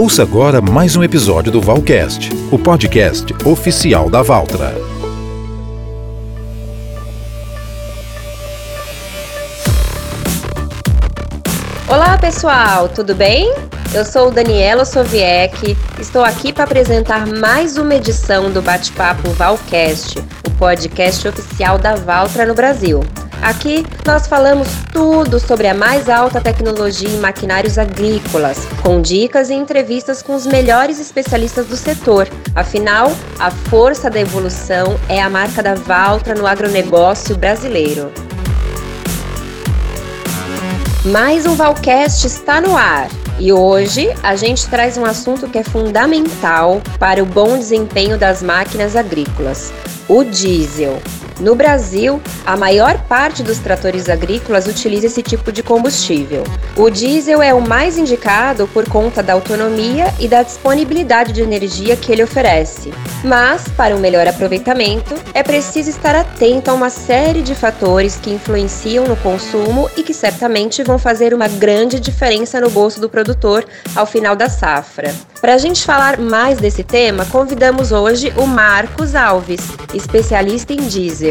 Ouça agora mais um episódio do Valcast, o podcast oficial da Valtra. Olá pessoal, tudo bem? Eu sou Daniela Soviec, estou aqui para apresentar mais uma edição do Bate-Papo Valcast, o podcast oficial da Valtra no Brasil. Aqui nós falamos tudo sobre a mais alta tecnologia em maquinários agrícolas, com dicas e entrevistas com os melhores especialistas do setor. Afinal, a força da evolução é a marca da Valtra no agronegócio brasileiro. Mais um Valcast está no ar. E hoje a gente traz um assunto que é fundamental para o bom desempenho das máquinas agrícolas: o diesel. No Brasil, a maior parte dos tratores agrícolas utiliza esse tipo de combustível. O diesel é o mais indicado por conta da autonomia e da disponibilidade de energia que ele oferece. Mas, para um melhor aproveitamento, é preciso estar atento a uma série de fatores que influenciam no consumo e que certamente vão fazer uma grande diferença no bolso do produtor ao final da safra. Para a gente falar mais desse tema, convidamos hoje o Marcos Alves, especialista em diesel.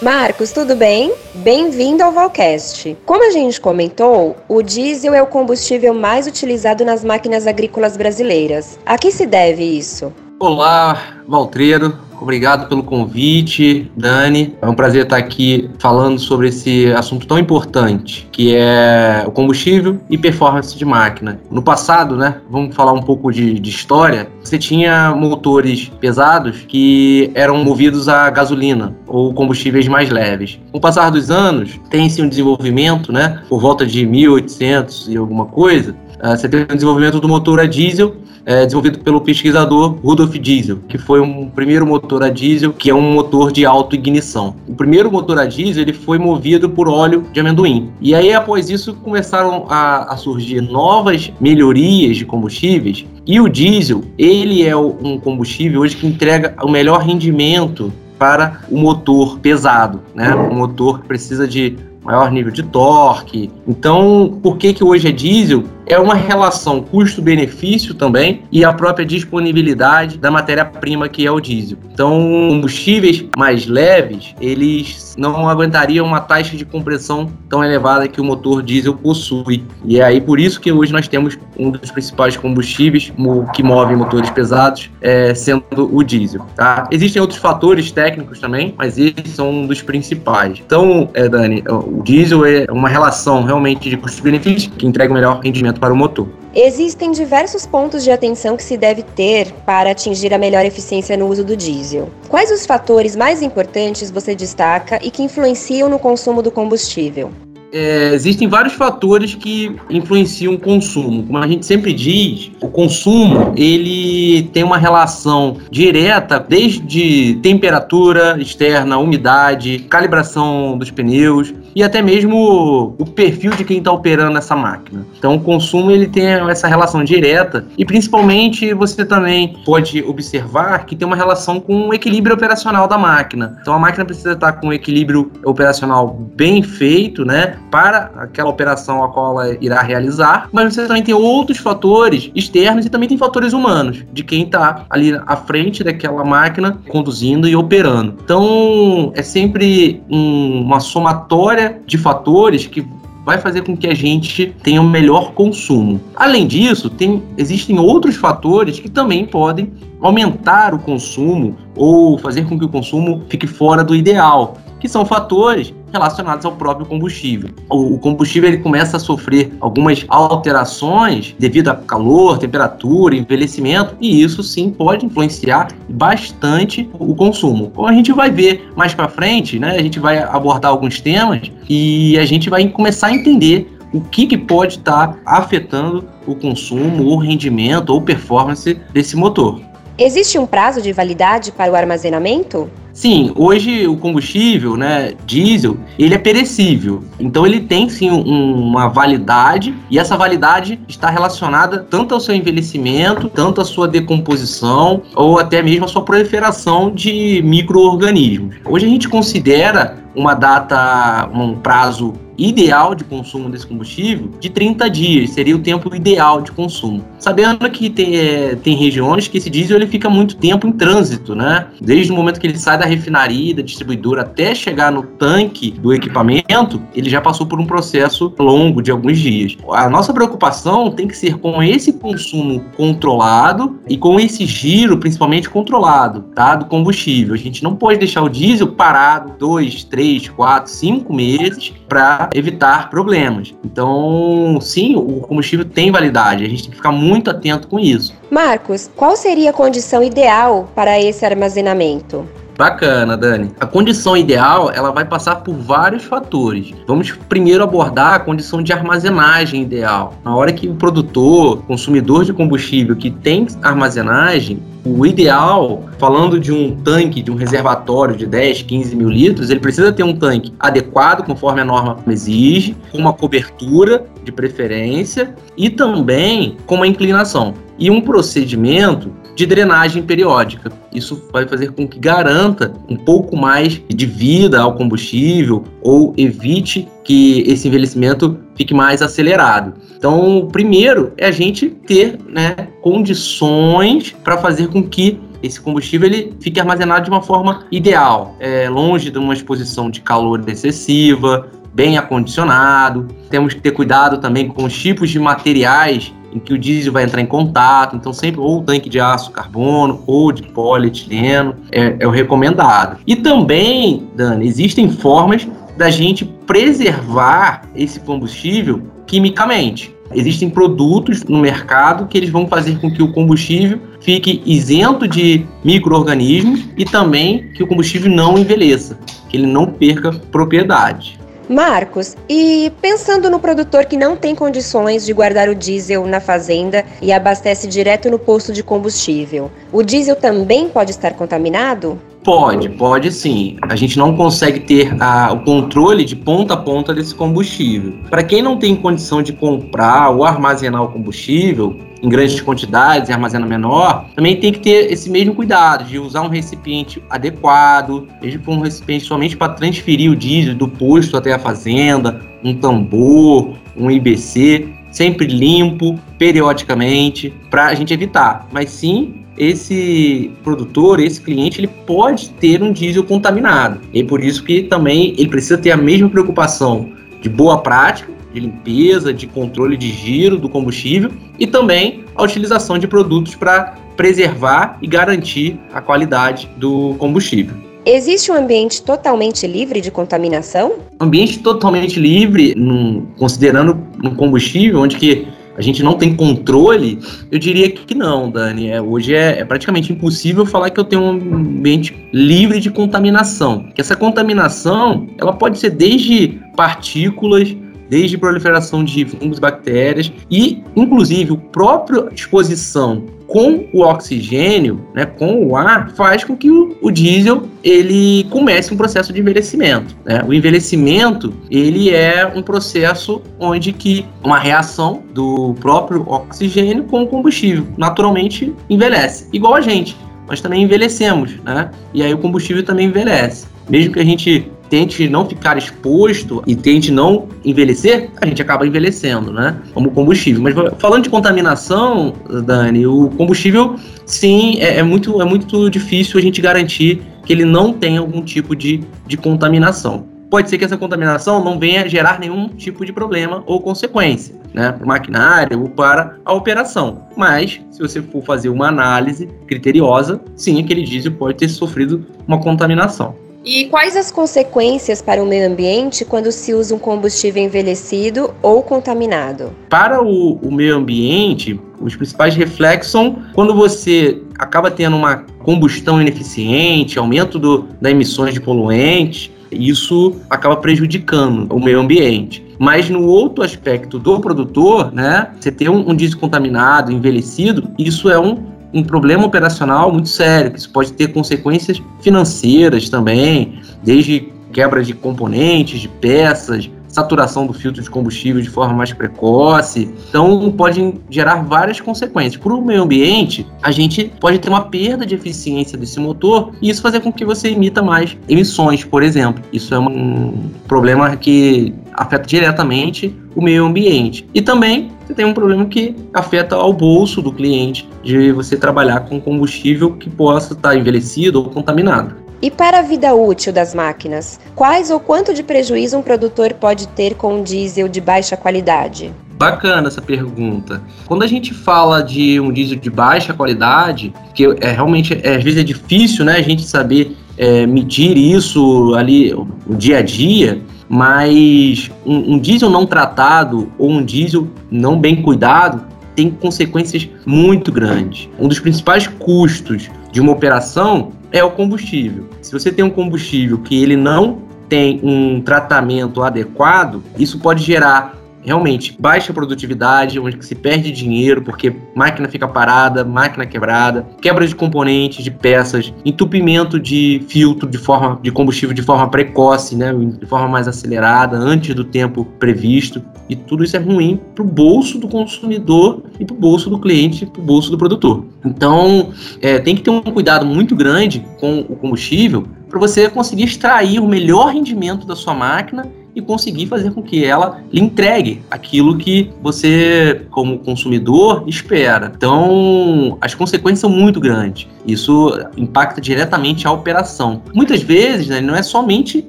Marcos, tudo bem? Bem-vindo ao Valcast. Como a gente comentou, o diesel é o combustível mais utilizado nas máquinas agrícolas brasileiras. A que se deve isso? Olá, Valtreiro. Obrigado pelo convite, Dani. É um prazer estar aqui falando sobre esse assunto tão importante, que é o combustível e performance de máquina. No passado, né, vamos falar um pouco de, de história, você tinha motores pesados que eram movidos a gasolina ou combustíveis mais leves. Com o passar dos anos, tem-se um desenvolvimento, né, por volta de 1800 e alguma coisa, ah, você tem o desenvolvimento do motor a diesel é, desenvolvido pelo pesquisador Rudolf Diesel, que foi um primeiro motor a diesel, que é um motor de autoignição. O primeiro motor a diesel ele foi movido por óleo de amendoim. E aí, após isso, começaram a, a surgir novas melhorias de combustíveis. E o diesel, ele é um combustível hoje que entrega o melhor rendimento para o motor pesado, né? O motor que precisa de maior nível de torque. Então, por que que hoje é diesel? É uma relação custo-benefício também e a própria disponibilidade da matéria-prima que é o diesel. Então, combustíveis mais leves, eles não aguentariam uma taxa de compressão tão elevada que o motor diesel possui. E é aí por isso que hoje nós temos um dos principais combustíveis que movem motores pesados, é, sendo o diesel. Tá? Existem outros fatores técnicos também, mas esses são um dos principais. Então, é, Dani, o diesel é uma relação realmente de custo-benefício que entrega o melhor rendimento para o motor. Existem diversos pontos de atenção que se deve ter para atingir a melhor eficiência no uso do diesel. Quais os fatores mais importantes você destaca e que influenciam no consumo do combustível? É, existem vários fatores que influenciam o consumo. Como a gente sempre diz, o consumo ele tem uma relação direta desde temperatura externa, umidade, calibração dos pneus, e até mesmo o perfil de quem está operando essa máquina. Então, o consumo ele tem essa relação direta e principalmente você também pode observar que tem uma relação com o equilíbrio operacional da máquina. Então, a máquina precisa estar com um equilíbrio operacional bem feito, né, para aquela operação a qual ela irá realizar. Mas você também tem outros fatores externos e também tem fatores humanos de quem está ali à frente daquela máquina conduzindo e operando. Então, é sempre um, uma somatória de fatores que vai fazer com que a gente tenha um melhor consumo. Além disso, tem, existem outros fatores que também podem aumentar o consumo ou fazer com que o consumo fique fora do ideal, que são fatores relacionados ao próprio combustível. O, combustível ele começa a sofrer algumas alterações devido a calor, temperatura, envelhecimento, e isso sim pode influenciar bastante o consumo. Como a gente vai ver mais para frente, né, a gente vai abordar alguns temas e a gente vai começar a entender o que, que pode estar tá afetando o consumo, o rendimento ou performance desse motor. Existe um prazo de validade para o armazenamento? Sim, hoje o combustível, né, diesel, ele é perecível. Então ele tem sim um, uma validade e essa validade está relacionada tanto ao seu envelhecimento, tanto à sua decomposição ou até mesmo à sua proliferação de micro-organismos. Hoje a gente considera uma data, um prazo ideal de consumo desse combustível de 30 dias, seria o tempo ideal de consumo. Sabendo que tem, é, tem regiões que esse diesel ele fica muito tempo em trânsito, né? Desde o momento que ele sai da refinaria, da distribuidora, até chegar no tanque do equipamento, ele já passou por um processo longo de alguns dias. A nossa preocupação tem que ser com esse consumo controlado e com esse giro, principalmente controlado, tá? Do combustível. A gente não pode deixar o diesel parado dois, três, quatro, cinco meses para evitar problemas. Então, sim, o combustível tem validade. A gente tem que ficar muito atento com isso. Marcos, qual seria a condição ideal para esse armazenamento? Bacana, Dani. A condição ideal, ela vai passar por vários fatores. Vamos primeiro abordar a condição de armazenagem ideal. Na hora que o produtor, consumidor de combustível que tem armazenagem, o ideal, falando de um tanque, de um reservatório de 10, 15 mil litros, ele precisa ter um tanque adequado, conforme a norma exige, com uma cobertura de preferência e também com uma inclinação. E um procedimento de drenagem periódica. Isso vai fazer com que garanta um pouco mais de vida ao combustível ou evite que esse envelhecimento fique mais acelerado. Então, primeiro é a gente ter né, condições para fazer com que esse combustível ele fique armazenado de uma forma ideal, é, longe de uma exposição de calor excessiva, bem acondicionado. Temos que ter cuidado também com os tipos de materiais em que o diesel vai entrar em contato, então sempre ou tanque de aço carbono ou de polietileno é, é o recomendado. E também, Dani, existem formas da gente preservar esse combustível quimicamente. Existem produtos no mercado que eles vão fazer com que o combustível fique isento de micro-organismos e também que o combustível não envelheça, que ele não perca propriedade. Marcos, e pensando no produtor que não tem condições de guardar o diesel na fazenda e abastece direto no posto de combustível, o diesel também pode estar contaminado? Pode, pode sim. A gente não consegue ter a, o controle de ponta a ponta desse combustível. Para quem não tem condição de comprar ou armazenar o combustível, em grandes quantidades e armazena menor, também tem que ter esse mesmo cuidado de usar um recipiente adequado, for um recipiente somente para transferir o diesel do posto até a fazenda, um tambor, um IBC, sempre limpo, periodicamente, para a gente evitar. Mas sim, esse produtor, esse cliente, ele pode ter um diesel contaminado. E por isso que também ele precisa ter a mesma preocupação de boa prática de limpeza, de controle de giro do combustível e também a utilização de produtos para preservar e garantir a qualidade do combustível. Existe um ambiente totalmente livre de contaminação? Ambiente totalmente livre, num, considerando um combustível onde que a gente não tem controle, eu diria que não, Dani. É, hoje é, é, praticamente impossível falar que eu tenho um ambiente livre de contaminação. Que essa contaminação, ela pode ser desde partículas desde proliferação de fungos, bactérias e, inclusive, a própria exposição com o oxigênio, né, com o ar, faz com que o, o diesel ele comece um processo de envelhecimento. Né? O envelhecimento ele é um processo onde que uma reação do próprio oxigênio com o combustível naturalmente envelhece, igual a gente. Nós também envelhecemos, né? E aí o combustível também envelhece. Mesmo que a gente tente não ficar exposto e tente não envelhecer, a gente acaba envelhecendo, né? Como combustível. Mas falando de contaminação, Dani, o combustível, sim, é, é muito, é muito difícil a gente garantir que ele não tem algum tipo de, de contaminação. Pode ser que essa contaminação não venha gerar nenhum tipo de problema ou consequência, né, para o maquinário ou para a operação. Mas, se você for fazer uma análise criteriosa, sim, aquele diesel pode ter sofrido uma contaminação. E quais as consequências para o meio ambiente quando se usa um combustível envelhecido ou contaminado? Para o, o meio ambiente, os principais reflexos são quando você acaba tendo uma combustão ineficiente, aumento do, das emissões de poluentes, isso acaba prejudicando o meio ambiente. Mas no outro aspecto do produtor, né, você ter um, um diesel contaminado, envelhecido, isso é um um problema operacional muito sério, que isso pode ter consequências financeiras também, desde quebra de componentes, de peças, saturação do filtro de combustível de forma mais precoce. Então, pode gerar várias consequências. Para o meio ambiente, a gente pode ter uma perda de eficiência desse motor e isso fazer com que você emita mais emissões, por exemplo. Isso é um problema que afeta diretamente o meio ambiente. E também você tem um problema que afeta ao bolso do cliente de você trabalhar com combustível que possa estar envelhecido ou contaminado. E para a vida útil das máquinas, quais ou quanto de prejuízo um produtor pode ter com um diesel de baixa qualidade? Bacana essa pergunta. Quando a gente fala de um diesel de baixa qualidade, que é realmente é, às vezes é difícil, né, a gente saber é, medir isso ali o dia a dia, mas um, um diesel não tratado ou um diesel não bem cuidado tem consequências muito grandes. Um dos principais custos de uma operação é o combustível. Se você tem um combustível que ele não tem um tratamento adequado, isso pode gerar realmente baixa produtividade, onde se perde dinheiro porque máquina fica parada, máquina quebrada, quebra de componentes, de peças, entupimento de filtro de forma de combustível de forma precoce, né, de forma mais acelerada, antes do tempo previsto, e tudo isso é ruim para o bolso do consumidor e para o bolso do cliente, para o bolso do produtor. Então, é, tem que ter um cuidado muito grande com o combustível para você conseguir extrair o melhor rendimento da sua máquina e conseguir fazer com que ela lhe entregue aquilo que você, como consumidor, espera. Então, as consequências são muito grandes. Isso impacta diretamente a operação. Muitas vezes, né, não é somente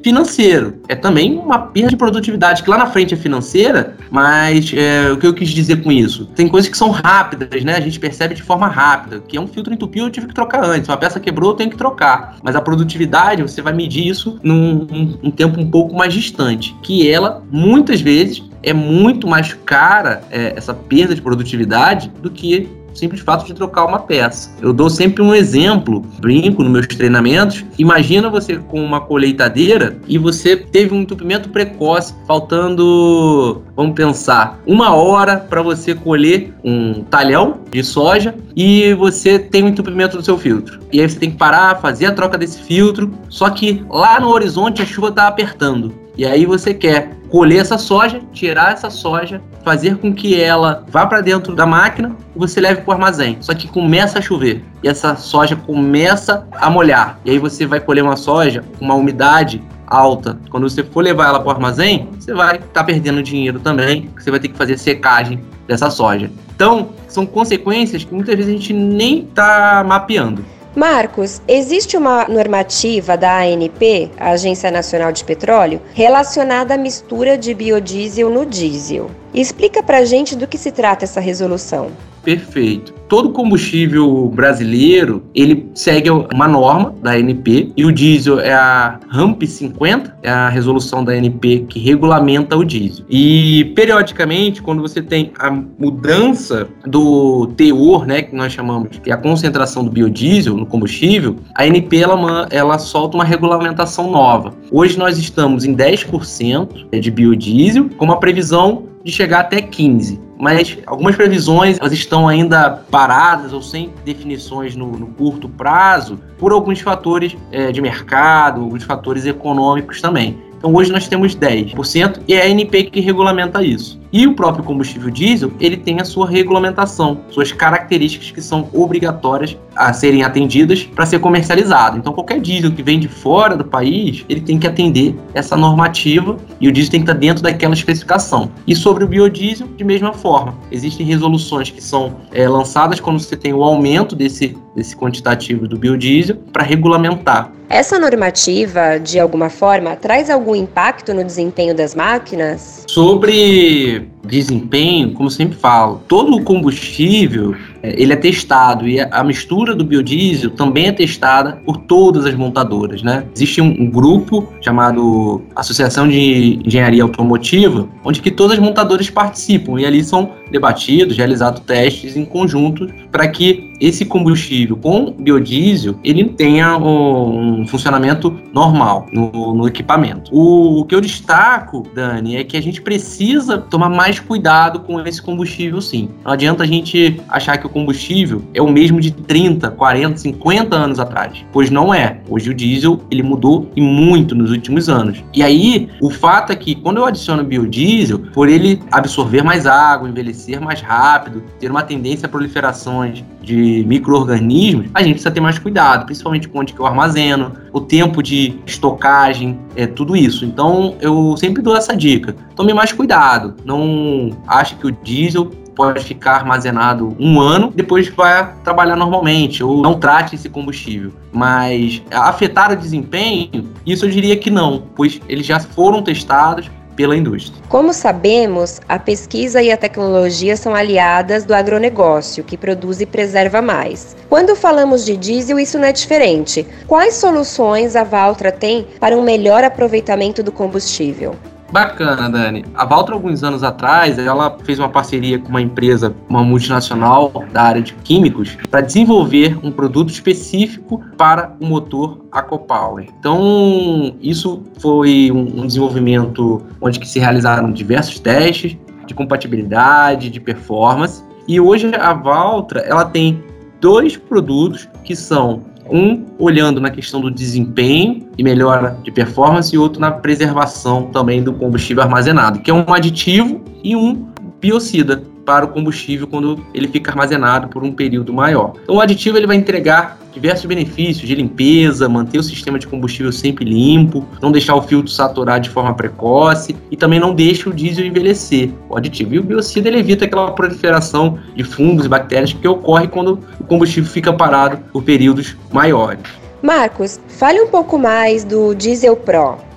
financeiro, é também uma perda de produtividade, que lá na frente é financeira, mas é, o que eu quis dizer com isso? Tem coisas que são rápidas, né? A gente percebe de forma rápida, que é um filtro entupido, eu tive que trocar antes. Uma peça quebrou, eu tenho que trocar. Mas a produtividade, você vai medir isso num um, um tempo um pouco mais distante que ela, muitas vezes, é muito mais cara, é, essa perda de produtividade, do que simples fato de trocar uma peça. Eu dou sempre um exemplo, brinco nos meus treinamentos. Imagina você com uma colheitadeira e você teve um entupimento precoce, faltando, vamos pensar, uma hora para você colher um talhão de soja e você tem um entupimento do seu filtro. E aí você tem que parar, fazer a troca desse filtro, só que lá no horizonte a chuva está apertando. E aí você quer colher essa soja, tirar essa soja, fazer com que ela vá para dentro da máquina e você leve para o armazém. Só que começa a chover e essa soja começa a molhar. E aí você vai colher uma soja com uma umidade alta. Quando você for levar ela para o armazém, você vai estar tá perdendo dinheiro também, você vai ter que fazer secagem dessa soja. Então, são consequências que muitas vezes a gente nem está mapeando. Marcos, existe uma normativa da ANP, a Agência Nacional de Petróleo, relacionada à mistura de biodiesel no diesel. Explica pra gente do que se trata essa resolução. Perfeito. Todo combustível brasileiro, ele segue uma norma da ANP e o diesel é a RAMP 50, é a resolução da ANP que regulamenta o diesel. E periodicamente, quando você tem a mudança do teor, né, que nós chamamos de a concentração do biodiesel no combustível, a ANP ela, ela solta uma regulamentação nova. Hoje nós estamos em 10% de biodiesel, com uma previsão de chegar até 15 mas algumas previsões elas estão ainda paradas ou sem definições no, no curto prazo por alguns fatores é, de mercado, alguns fatores econômicos também. Então hoje nós temos 10% e é a ANP que regulamenta isso. E o próprio combustível diesel, ele tem a sua regulamentação, suas características que são obrigatórias a serem atendidas para ser comercializado. Então qualquer diesel que vem de fora do país, ele tem que atender essa normativa e o diesel tem que estar dentro daquela especificação. E sobre o biodiesel, de mesma forma, existem resoluções que são é, lançadas quando você tem o aumento desse, desse quantitativo do biodiesel para regulamentar essa normativa, de alguma forma, traz algum impacto no desempenho das máquinas? Sobre him. Desempenho, como sempre falo, todo o combustível é, ele é testado e a mistura do biodiesel também é testada por todas as montadoras, né? Existe um, um grupo chamado Associação de Engenharia Automotiva, onde que todas as montadoras participam e ali são debatidos, realizados testes em conjunto para que esse combustível com biodiesel ele tenha um, funcionamento normal no, no equipamento. O, o que eu destaco, Dani, é que a gente precisa tomar mais cuidado com esse combustível, sim. Não adianta a gente achar que o combustível é o mesmo de 30, 40, 50 anos atrás, pois não é. Hoje o diesel ele mudou e muito nos últimos anos. E aí o fato é que quando eu adiciono biodiesel, por ele absorver mais água, envelhecer mais rápido, ter uma tendência a proliferações de micro-organismos, a gente precisa ter mais cuidado, principalmente com onde que eu armazeno, o tempo de estocagem, é tudo isso. Então eu sempre dou essa dica. Tome mais cuidado. Não ache que o diesel pode ficar armazenado um ano, depois vai trabalhar normalmente, ou não trate esse combustível. Mas afetar o desempenho, isso eu diria que não, pois eles já foram testados, pela indústria. Como sabemos, a pesquisa e a tecnologia são aliadas do agronegócio, que produz e preserva mais. Quando falamos de diesel, isso não é diferente. Quais soluções a Valtra tem para um melhor aproveitamento do combustível? Bacana, Dani. A Valtra, alguns anos atrás, ela fez uma parceria com uma empresa, uma multinacional da área de químicos, para desenvolver um produto específico para o motor Aquapower. Então, isso foi um desenvolvimento onde que se realizaram diversos testes de compatibilidade, de performance. E hoje a Valtra, ela tem dois produtos que são um olhando na questão do desempenho e melhora de performance, e outro na preservação também do combustível armazenado, que é um aditivo e um biocida para o combustível quando ele fica armazenado por um período maior. Então, o aditivo ele vai entregar diversos benefícios de limpeza, manter o sistema de combustível sempre limpo, não deixar o filtro saturar de forma precoce e também não deixa o diesel envelhecer, o aditivo. E o biocida ele evita aquela proliferação de fungos e bactérias que ocorre quando o combustível fica parado por períodos maiores. Marcos, fale um pouco mais do Diesel Pro.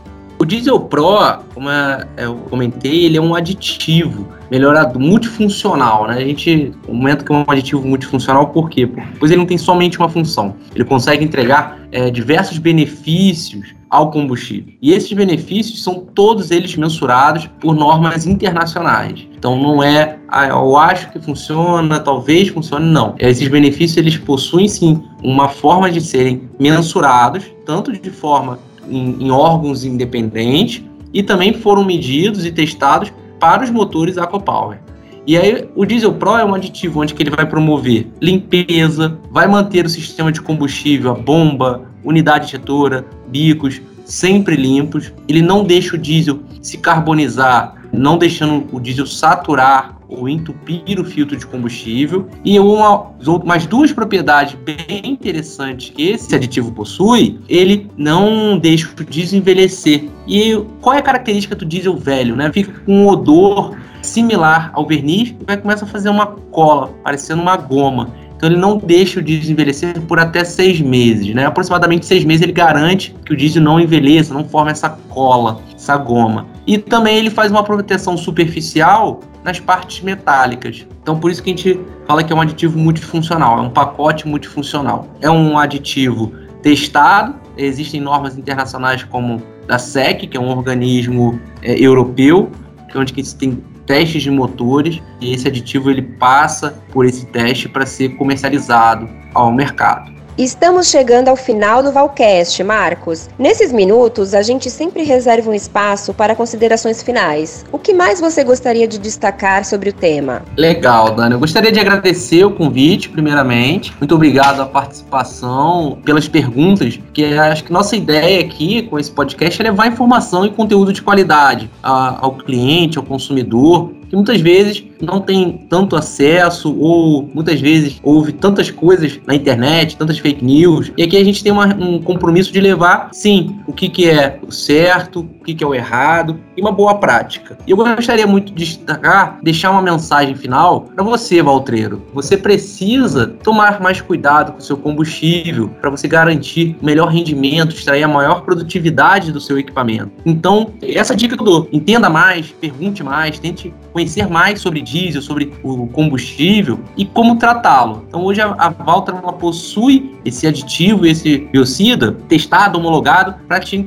O Diesel Pro, como eu comentei, ele é um aditivo melhorado, multifuncional, né? A gente comenta que é um aditivo multifuncional por quê? Pois ele não tem somente uma função. Ele consegue entregar é, diversos benefícios ao combustível. E esses benefícios são todos eles mensurados por normas internacionais. Então não é, ah, eu acho que funciona, talvez funcione, não. Esses benefícios eles possuem sim uma forma de serem mensurados, tanto de forma em, em órgãos independentes, e também foram medidos e testados para os motores AquaPower. E aí o Diesel Pro é um aditivo onde que ele vai promover limpeza, vai manter o sistema de combustível, a bomba, unidade injetora, bicos sempre limpos. Ele não deixa o diesel se carbonizar, não deixando o diesel saturar ou entupir o filtro de combustível. E uma, mais duas propriedades bem interessantes que esse aditivo possui, ele não deixa o diesel envelhecer. E qual é a característica do diesel velho? Né? Fica com um odor similar ao verniz e vai começar a fazer uma cola, parecendo uma goma. Então ele não deixa o diesel envelhecer por até seis meses, né? Aproximadamente seis meses ele garante que o diesel não envelheça, não forme essa cola, essa goma. E também ele faz uma proteção superficial nas partes metálicas. Então por isso que a gente fala que é um aditivo multifuncional, é um pacote multifuncional. É um aditivo testado, existem normas internacionais como da SEC, que é um organismo é, europeu, é onde que tem testes de motores e esse aditivo ele passa por esse teste para ser comercializado ao mercado. Estamos chegando ao final do Valcast, Marcos. Nesses minutos, a gente sempre reserva um espaço para considerações finais. O que mais você gostaria de destacar sobre o tema? Legal, Dani. Eu gostaria de agradecer o convite, primeiramente. Muito obrigado a participação, pelas perguntas, que acho que nossa ideia aqui com esse podcast é levar informação e conteúdo de qualidade ao cliente, ao consumidor, que muitas vezes não tem tanto acesso ou muitas vezes houve tantas coisas na internet, tantas fake news. E aqui a gente tem uma, um compromisso de levar, sim, o que, que é o certo, o que, que é o errado e uma boa prática. E eu gostaria muito de destacar, deixar uma mensagem final para você, Valtreiro. Você precisa tomar mais cuidado com o seu combustível para você garantir o melhor rendimento, extrair a maior produtividade do seu equipamento. Então, essa dica que eu dou, entenda mais, pergunte mais, tente conhecer mais sobre diesel, sobre o combustível e como tratá-lo. Então hoje a, a Valtra ela possui esse aditivo, esse biocida testado, homologado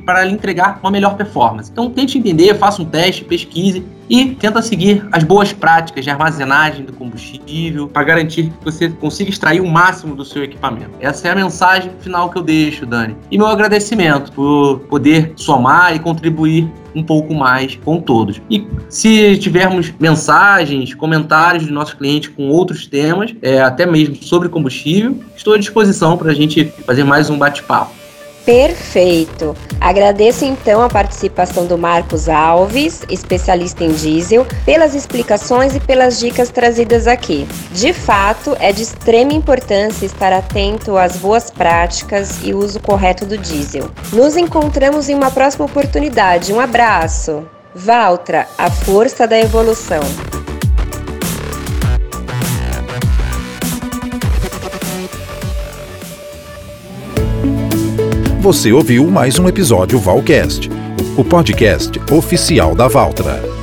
para lhe entregar uma melhor performance. Então tente entender, faça um teste, pesquise e tenta seguir as boas práticas de armazenagem do combustível para garantir que você consiga extrair o máximo do seu equipamento. Essa é a mensagem final que eu deixo, Dani. E meu agradecimento por poder somar e contribuir um pouco mais com todos. E se tivermos mensagens, comentários de nossos clientes com outros temas, é, até mesmo sobre combustível, estou à disposição para a gente fazer mais um bate-papo. Perfeito! Agradeço então a participação do Marcos Alves, especialista em diesel, pelas explicações e pelas dicas trazidas aqui. De fato, é de extrema importância estar atento às boas práticas e uso correto do diesel. Nos encontramos em uma próxima oportunidade. Um abraço! Valtra, a força da evolução. Você ouviu mais um episódio Valcast, o podcast oficial da Valtra.